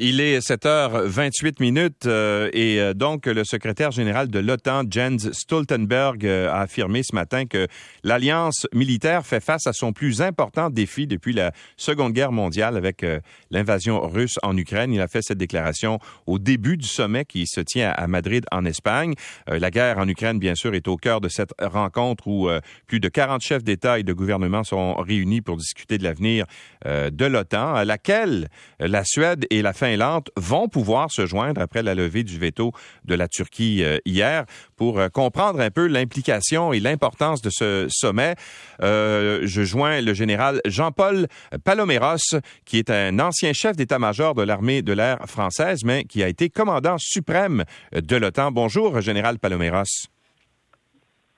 Il est 7h28 minutes euh, et euh, donc le secrétaire général de l'OTAN, Jens Stoltenberg, euh, a affirmé ce matin que l'alliance militaire fait face à son plus important défi depuis la Seconde Guerre mondiale avec l'invasion russe en Ukraine. Il a fait cette déclaration au début du sommet qui se tient à Madrid en Espagne. la guerre en Ukraine, bien sûr, est au cœur de cette rencontre où plus de 40 chefs d'État et de gouvernement sont réunis pour discuter de l'avenir de l'OTAN, à laquelle la Suède et la Finlande vont pouvoir se joindre après la levée du veto de la Turquie euh, hier pour euh, comprendre un peu l'implication et l'importance de ce sommet. Euh, je joins le général Jean-Paul Paloméros, qui est un ancien chef d'état-major de l'armée de l'air française, mais qui a été commandant suprême de l'OTAN. Bonjour, général Paloméros.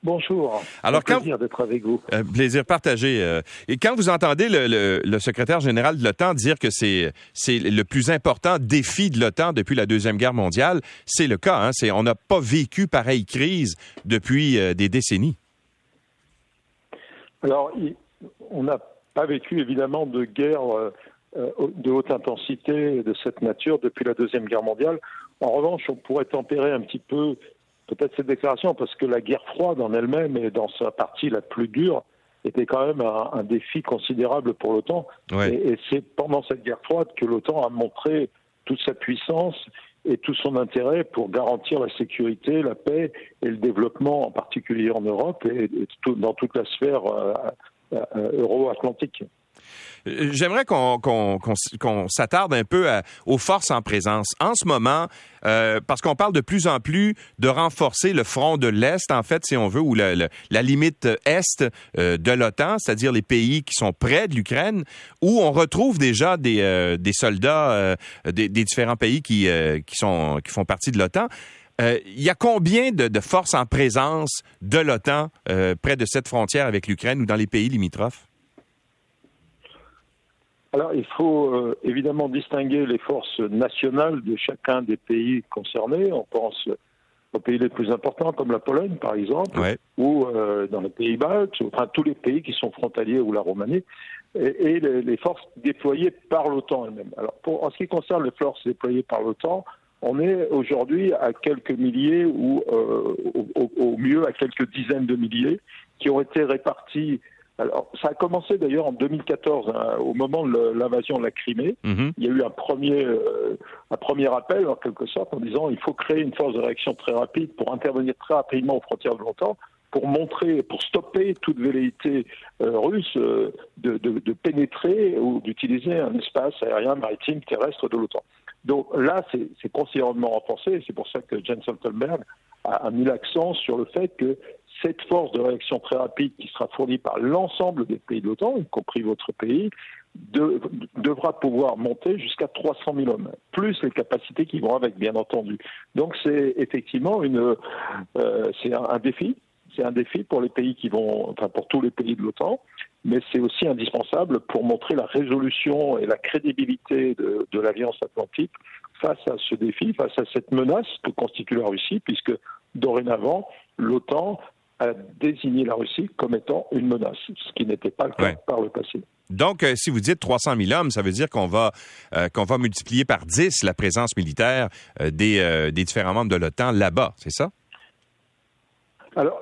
Bonjour. Alors, Un plaisir d'être avec vous. Un plaisir partagé. Euh. et quand vous entendez le, secrétaire général de l'OTAN dire que c'est c'est le plus important défi de l'OTAN depuis la deuxième guerre mondiale, c'est le cas. Hein? C'est on n'a pas vécu pareille crise depuis euh, des décennies. Alors, on n'a pas vécu évidemment de guerre euh, de haute intensité de cette nature depuis la deuxième guerre mondiale. En revanche, on pourrait tempérer un petit peu peut-être cette déclaration, parce que la guerre froide en elle-même et dans sa partie la plus dure était quand même un, défi considérable pour l'OTAN. Et, c'est pendant cette guerre froide que l'OTAN a montré toute sa puissance et tout son intérêt pour garantir la sécurité, la paix et le développement, en particulier en Europe et, dans toute la sphère euh, euh, euro-atlantique. Euh, j'aimerais qu'on s'attarde un peu aux forces en présence. En ce moment, euh, parce qu'on parle de plus en plus de renforcer le front de l'Est, en fait, si on veut, ou la, limite Est euh, de l'OTAN, c'est-à-dire les pays qui sont près de l'Ukraine, où on retrouve déjà des, soldats des, différents pays qui, sont, qui font partie de l'OTAN. il y a combien de, forces en présence de l'OTAN près de cette frontière avec l'Ukraine ou dans les pays limitrophes? Alors, il faut euh, évidemment distinguer les forces nationales de chacun des pays concernés. On pense aux pays les plus importants, comme la Pologne, par exemple, ou euh, dans les pays baltes, enfin tous les pays qui sont frontaliers ou la Roumanie, et, les, forces déployées par l'OTAN elle-même. Alors, pour, en ce qui concerne les forces déployées par l'OTAN, on est aujourd'hui à quelques milliers ou euh, au, au, mieux à quelques dizaines de milliers qui ont été répartis alors, ça a commencé d'ailleurs en 2014, hein, au moment de l'invasion de la Crimée. Mhm. Il y a eu un premier, euh, un premier appel, en quelque sorte, en disant il faut créer une force de réaction très rapide pour intervenir très rapidement aux frontières de l'OTAN, pour montrer, pour stopper toute velléité euh, russe euh, de, de, de, pénétrer ou d'utiliser un espace aérien, maritime, terrestre de l'OTAN. Donc là, c'est considérablement renforcé, c'est pour ça que Jens Stoltenberg a, a mis l'accent sur le fait que cette force de réaction très rapide qui sera fournie par l'ensemble des pays de l'OTAN, y compris votre pays, devra pouvoir monter jusqu'à 300 000 hommes, plus les capacités qui vont avec, bien entendu. Donc c'est effectivement une, euh, c'est un, défi, c'est un défi pour les pays qui vont, enfin pour tous les pays de l'OTAN, mais c'est aussi indispensable pour montrer la résolution et la crédibilité de, de l'Alliance Atlantique face à ce défi, face à cette menace que constitue la Russie, puisque dorénavant, l'OTAN a désigné la Russie comme étant une menace, ce qui n'était pas le cas par le passé. Donc, euh, si vous dites 300 000 hommes, ça veut dire qu'on va euh, qu'on va multiplier par 10 la présence militaire euh, des, des, différents membres de l'OTAN là-bas, c'est ça? Alors,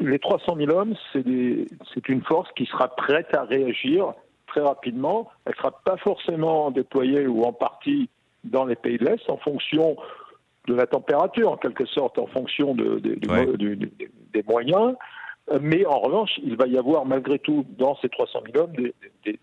les 300 000 hommes, c'est une force qui sera prête à réagir très rapidement. Elle ne sera pas forcément déployée ou en partie dans les pays de l'Est en fonction de la température, en quelque sorte, en fonction de, des moyens. Mais en revanche, il va y avoir malgré tout dans ces 300 000 hommes des,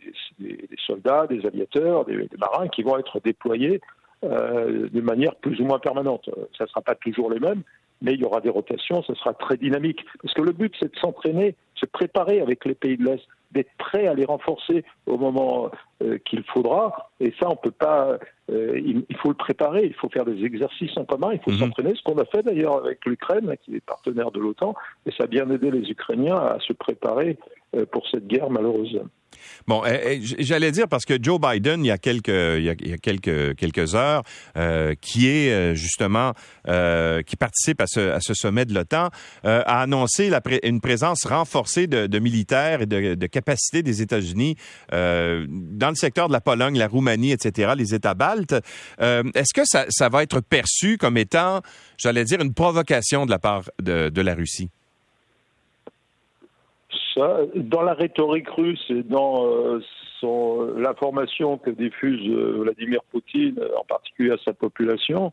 soldats, des aviateurs, des, marins qui vont être déployés euh, de manière plus ou moins permanente. Ça ne sera pas toujours les mêmes, mais il y aura des rotations, ce sera très dynamique. Parce que le but, c'est de s'entraîner, se préparer avec les pays de l'Est, d'être prêt à les renforcer au moment euh, qu'il faudra. Et ça, on peut pas. Euh, il, faut le préparer. Il faut faire des exercices en commun. Il faut mhm. s'entraîner. Ce qu'on a fait d'ailleurs avec l'Ukraine, qui est partenaire de l'OTAN, et ça a bien aidé les Ukrainiens à se préparer euh, pour cette guerre malheureuse. Bon, eh, eh, j'allais dire parce que Joe Biden, il y a quelques, heures, euh, qui est euh, justement, euh, qui participe à ce, sommet de l'OTAN, a annoncé une présence renforcée de, militaires et de, capacités des États-Unis dans le secteur de la Pologne, la Roumanie, etc., les États baltes. Est-ce que ça, va être perçu comme étant, j'allais dire, une provocation de la part de la Russie? Dans la rhétorique russe et dans euh, l'information que diffuse euh, Vladimir Poutine, en particulier à sa population,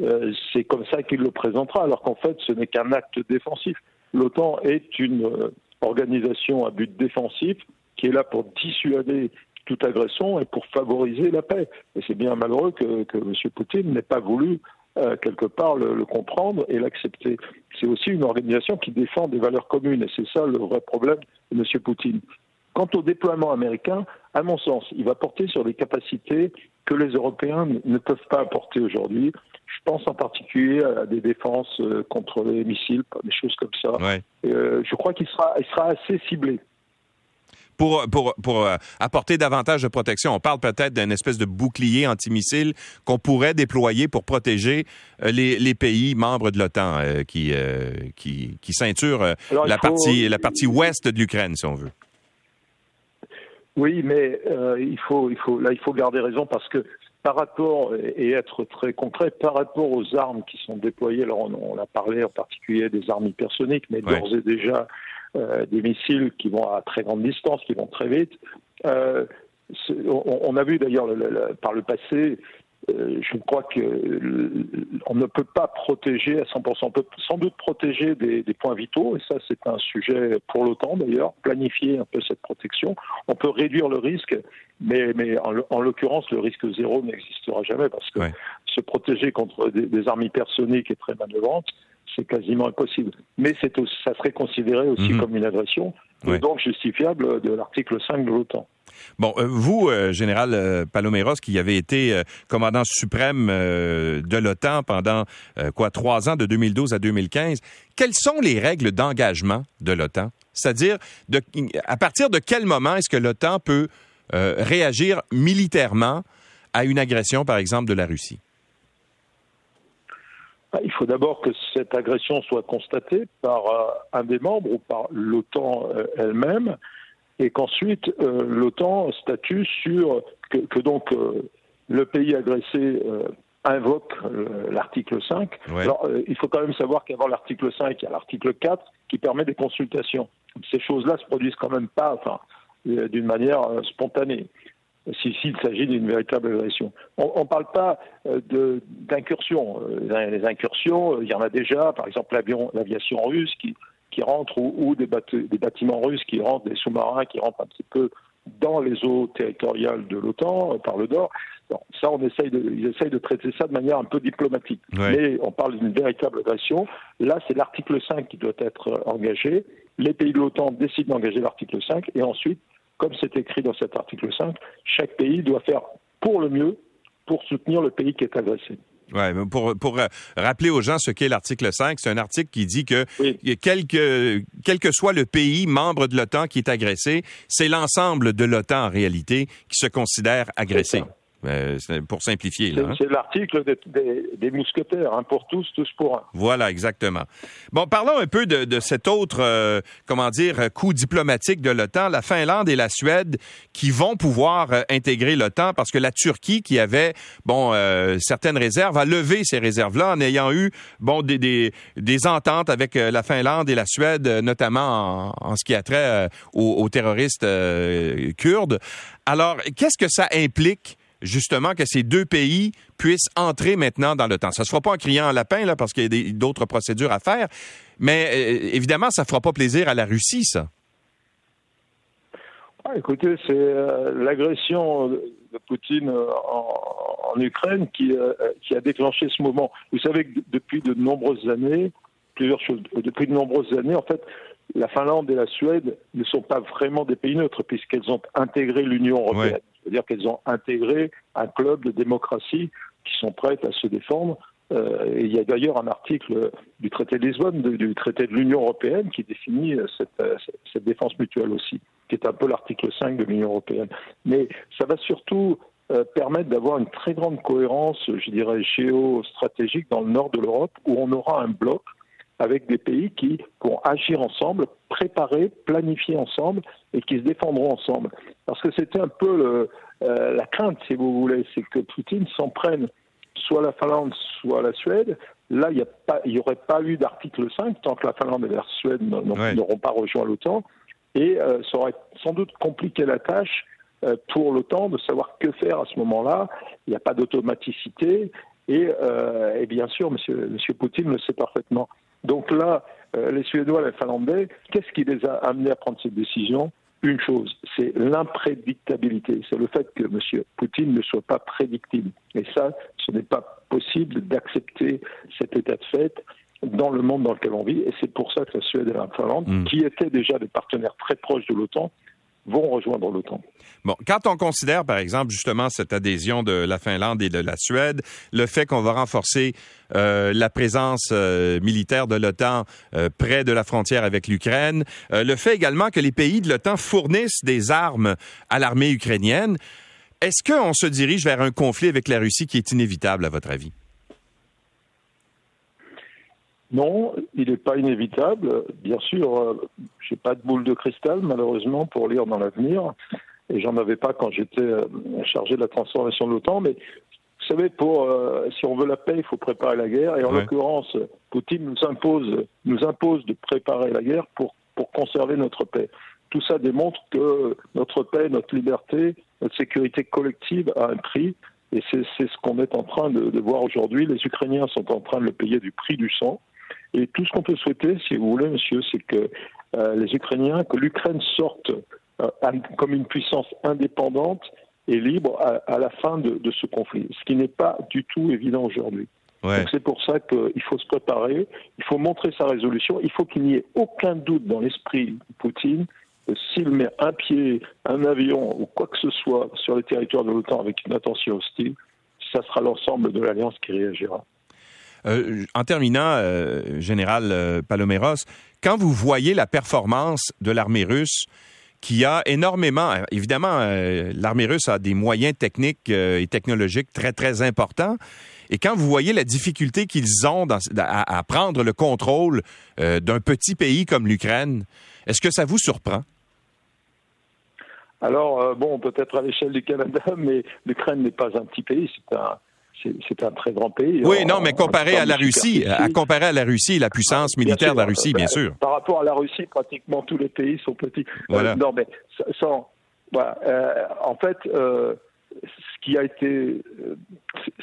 euh, c'est comme ça qu'il le présentera, alors qu'en fait, ce n'est qu'un acte défensif. L'OTAN est une organisation à but défensif qui est là pour dissuader toute agression et pour favoriser la paix. Et c'est bien malheureux que, que M. Poutine n'ait pas voulu euh, quelque part le, comprendre et l'accepter. C'est aussi une organisation qui défend des valeurs communes et c'est ça le vrai problème de M. Poutine. Quant au déploiement américain, à mon sens, il va porter sur des capacités que les Européens ne peuvent pas apporter aujourd'hui. Je pense en particulier à des défenses euh, contre les missiles, des choses comme ça. Euh, je crois qu'il sera, il sera assez ciblé pour, pour, pour euh, apporter davantage de protection. On parle peut-être d'une espèce de bouclier antimissile qu'on pourrait déployer pour protéger euh, les, les pays membres de l'OTAN euh, qui, qui, qui ceinturent la, partie, la partie ouest de l'Ukraine, si on veut. Oui, mais il faut, il faut, là, il faut garder raison parce que par rapport, et être très concret, par rapport aux armes qui sont déployées, alors on, a parlé en particulier des armes hypersoniques, mais d'ores et déjà des missiles qui vont à très grande distance, qui vont très vite. Euh, on, a vu d'ailleurs par le passé, euh, je crois qu'on ne peut pas protéger à 100%. On peut sans doute protéger des, points vitaux, et ça c'est un sujet pour l'OTAN d'ailleurs, planifier un peu cette protection. On peut réduire le risque, mais, mais en, l'occurrence le risque zéro n'existera jamais parce que se protéger contre des, des armes hypersoniques est très manœuvrantes c'est quasiment impossible. Mais c'est ça serait considéré aussi mhm. comme une agression, donc justifiable de l'article 5 de l'OTAN. Bon, euh, vous, euh, général euh, Paloméros, qui avez été commandant suprême de l'OTAN pendant quoi trois ans, de 2012 à 2015, quelles sont les règles d'engagement de l'OTAN? C'est-à-dire, à partir de quel moment est-ce que l'OTAN peut réagir militairement à une agression, par exemple, de la Russie? Il faut d'abord que cette agression soit constatée par euh, un des membres ou par l'OTAN euh, elle-même, et qu'ensuite euh, l'OTAN statue sur que, donc le pays agressé invoque l'article 5. Alors, il faut quand même savoir qu'avant l'article 5, il y a l'article 4 qui permet des consultations. Ces choses-là se produisent quand même pas, enfin, d'une manière spontanée s'il s'agit d'une véritable agression. On ne parle pas euh, d'incursion. Euh, les incursions, euh, il y en a déjà, par exemple l'aviation russe qui, qui rentre ou, des, des, bâtiments russes qui rentrent, des sous-marins qui rentrent un petit peu dans les eaux territoriales de l'OTAN par le nord. ça, on essaye de, ils essayent de traiter ça de manière un peu diplomatique. Mais on parle d'une véritable agression. Là, c'est l'article 5 qui doit être engagé. Les pays de l'OTAN décident d'engager l'article 5 et ensuite comme c'est écrit dans cet article 5, chaque pays doit faire pour le mieux pour soutenir le pays qui est agressé. Ouais, pour, pour euh, rappeler aux gens ce qu'est l'article 5, c'est un article qui dit que quel, que quel que soit le pays membre de l'OTAN qui est agressé, c'est l'ensemble de l'OTAN en réalité qui se considère agressé. Euh, pour simplifier. Hein. C'est l'article des, mousquetaires, un pour tous, tous pour un. Voilà, exactement. Bon, parlons un peu de, cet autre, euh, comment dire, coup diplomatique de l'OTAN, la Finlande et la Suède, qui vont pouvoir euh, intégrer l'OTAN parce que la Turquie, qui avait, bon, certaines réserves, a levé ces réserves-là en ayant eu, bon, des, des, ententes avec la Finlande et la Suède, notamment en, ce qui a trait aux terroristes kurdes. Alors, qu'est-ce que ça implique? Justement que ces deux pays puissent entrer maintenant dans le temps. Ça se fera pas en criant en lapin, là, parce qu'il y a d'autres procédures à faire, mais euh, évidemment, ça fera pas plaisir à la Russie, ça. Ah, écoutez, c'est euh, l'agression de Poutine en, Ukraine qui, euh, qui, a déclenché ce moment. Vous savez que depuis de nombreuses années, plusieurs choses, depuis de nombreuses années, en fait, la Finlande et la Suède ne sont pas vraiment des pays neutres puisqu'elles ont intégré l'Union européenne. C'est-à-dire qu'elles ont intégré un club de démocratie qui sont prêtes à se défendre. Euh, et il y a d'ailleurs un article du traité de Lisbonne, du traité de l'Union européenne, qui définit cette, cette, défense mutuelle aussi. qui est un peu l'article 5 de l'Union européenne. Mais ça va surtout euh, permettre d'avoir une très grande cohérence, je dirais, géostratégique dans le nord de l'Europe, où on aura un bloc avec des pays qui vont agir ensemble, préparer, planifier ensemble et qui se défendront ensemble. Parce que c'était un peu le, euh, la crainte, si vous voulez, c'est que Poutine s'en prenne soit la Finlande, soit la Suède. Là, il n'y aurait pas eu d'article 5 tant que la Finlande et la Suède n'auront pas rejoint l'OTAN. Et euh, ça aurait sans doute compliqué la tâche euh, pour l'OTAN de savoir que faire à ce moment-là. Il n'y a pas d'automaticité. Et, et, bien sûr, monsieur, monsieur Poutine le sait parfaitement. Donc là, euh, les Suédois, les Finlandais, qu'est-ce qui les a amenés à prendre cette décision? Une chose, c'est l'imprédictabilité. C'est le fait que M. Poutine ne soit pas prédictible. Et ça, ce n'est pas possible d'accepter cet état de fait dans le monde dans lequel on vit. Et c'est pour ça que la Suède et la Finlande, mm. qui étaient déjà des partenaires très proches de l'OTAN, vont rejoindre l'OTAN. Bon, quand on considère, par exemple, justement cette adhésion de la Finlande et de la Suède, le fait qu'on va renforcer euh, la présence euh, militaire de l'OTAN euh, près de la frontière avec l'Ukraine, le fait également que les pays de l'OTAN fournissent des armes à l'armée ukrainienne, est-ce qu'on se dirige vers un conflit avec la Russie qui est inévitable, à votre avis? Non, il n'est pas inévitable. Bien sûr, euh, je n'ai pas de boule de cristal, malheureusement, pour lire dans l'avenir. Et j'en avais pas quand j'étais euh, chargé de la transformation de l'OTAN. Mais vous savez, pour, euh, si on veut la paix, il faut préparer la guerre. Et en l'occurrence, Poutine nous impose, nous impose de préparer la guerre pour, pour conserver notre paix. Tout ça démontre que notre paix, notre liberté, notre sécurité collective a un prix. Et c'est ce qu'on est en train de, de voir aujourd'hui. Les Ukrainiens sont en train de le payer du prix du sang. Et tout ce qu'on peut souhaiter, si vous voulez, monsieur, c'est que euh, les Ukrainiens, que l'Ukraine sorte euh, comme une puissance indépendante et libre à, la fin de, ce conflit, ce qui n'est pas du tout évident aujourd'hui. Donc c'est pour ça qu'il faut se préparer, il faut montrer sa résolution, il faut qu'il n'y ait aucun doute dans l'esprit de Poutine s'il met un pied, un avion ou quoi que ce soit sur le territoire de l'OTAN avec une attention hostile, ça sera l'ensemble de l'Alliance qui réagira. Euh, en terminant, euh, général euh, Paloméros, quand vous voyez la performance de l'armée russe, qui a énormément, évidemment, l'armée russe a des moyens techniques et technologiques très, très importants. Et quand vous voyez la difficulté qu'ils ont à, prendre le contrôle d'un petit pays comme l'Ukraine, est-ce que ça vous surprend? Alors, bon, peut-être à l'échelle du Canada, mais l'Ukraine n'est pas un petit pays, c'est un, c'est un très grand pays. Oui, non, mais comparé à la Russie, à comparer à la Russie, la puissance militaire de la Russie, bien sûr. Par rapport à la Russie, pratiquement tous les pays sont petits. Euh, voilà. non, mais sans, euh, en fait, euh, ce qui a été,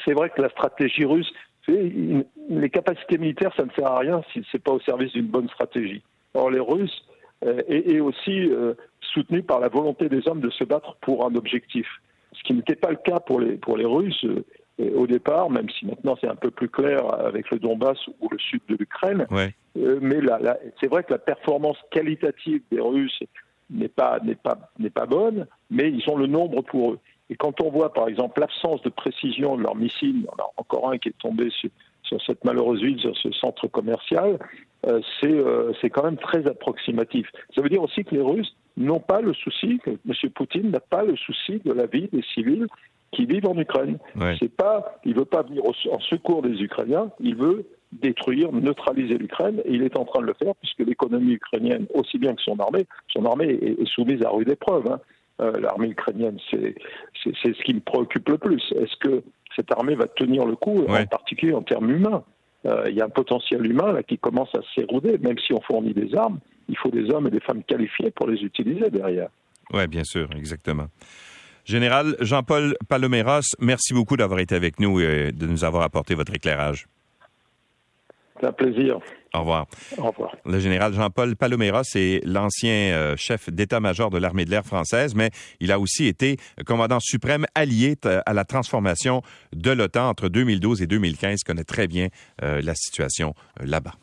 c'est vrai que la stratégie russe, les capacités militaires, ça ne sert à rien si c'est pas au service d'une bonne stratégie. Or, les Russes est, aussi soutenu par la volonté des hommes de se battre pour un objectif, ce qui n'était pas le cas pour les pour les Russes au départ, même si maintenant c'est un peu plus clair avec le Donbass ou le sud de l'Ukraine. Euh, mais c'est vrai que la performance qualitative des Russes n'est pas, n'est pas, n'est pas bonne, mais ils ont le nombre pour eux. Et quand on voit par exemple l'absence de précision de leurs missiles, on a encore un qui est tombé sur, cette malheureuse ville, sur ce centre commercial, euh, c'est, euh, c'est quand même très approximatif. Ça veut dire aussi que les Russes n'ont pas le souci, que M. Poutine n'a pas le souci de la vie des civils qui vivent en Ukraine. C'est pas, il veut pas venir en secours des Ukrainiens, il veut détruire, neutraliser l'Ukraine, et il est en train de le faire puisque l'économie ukrainienne, aussi bien que son armée, son armée est, soumise à rude épreuve. Hein. Euh, l'armée ukrainienne, c'est ce qui me préoccupe le plus. Est-ce que cette armée va tenir le coup, en particulier en termes humains? Euh, Il y a un potentiel humain là qui commence à s'éroder, même si on fournit des armes, il faut des hommes et des femmes qualifiés pour les utiliser derrière. Oui, bien sûr, exactement. Général Jean-Paul Paloméros, merci beaucoup d'avoir été avec nous et de nous avoir apporté votre éclairage. C'est un plaisir. Au revoir. Au revoir. Le général Jean-Paul Paloméros est l'ancien euh, chef d'état-major de l'armée de l'air française, mais il a aussi été commandant suprême allié à la transformation de l'OTAN entre 2012 et 2015, connaît très bien euh, la situation euh, là-bas.